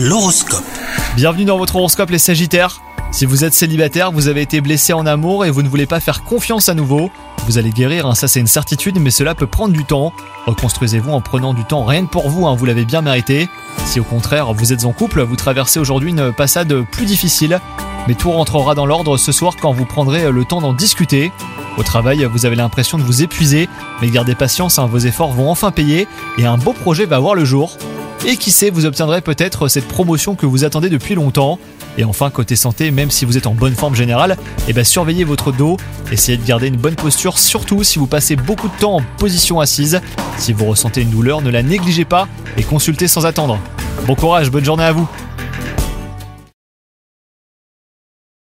L'horoscope. Bienvenue dans votre horoscope les Sagittaires. Si vous êtes célibataire, vous avez été blessé en amour et vous ne voulez pas faire confiance à nouveau, vous allez guérir, hein, ça c'est une certitude, mais cela peut prendre du temps. Reconstruisez-vous en prenant du temps rien que pour vous, hein, vous l'avez bien mérité. Si au contraire vous êtes en couple, vous traversez aujourd'hui une passade plus difficile, mais tout rentrera dans l'ordre ce soir quand vous prendrez le temps d'en discuter. Au travail, vous avez l'impression de vous épuiser, mais gardez patience, hein, vos efforts vont enfin payer et un beau projet va voir le jour. Et qui sait, vous obtiendrez peut-être cette promotion que vous attendez depuis longtemps. Et enfin, côté santé, même si vous êtes en bonne forme générale, eh ben surveillez votre dos, essayez de garder une bonne posture, surtout si vous passez beaucoup de temps en position assise. Si vous ressentez une douleur, ne la négligez pas et consultez sans attendre. Bon courage, bonne journée à vous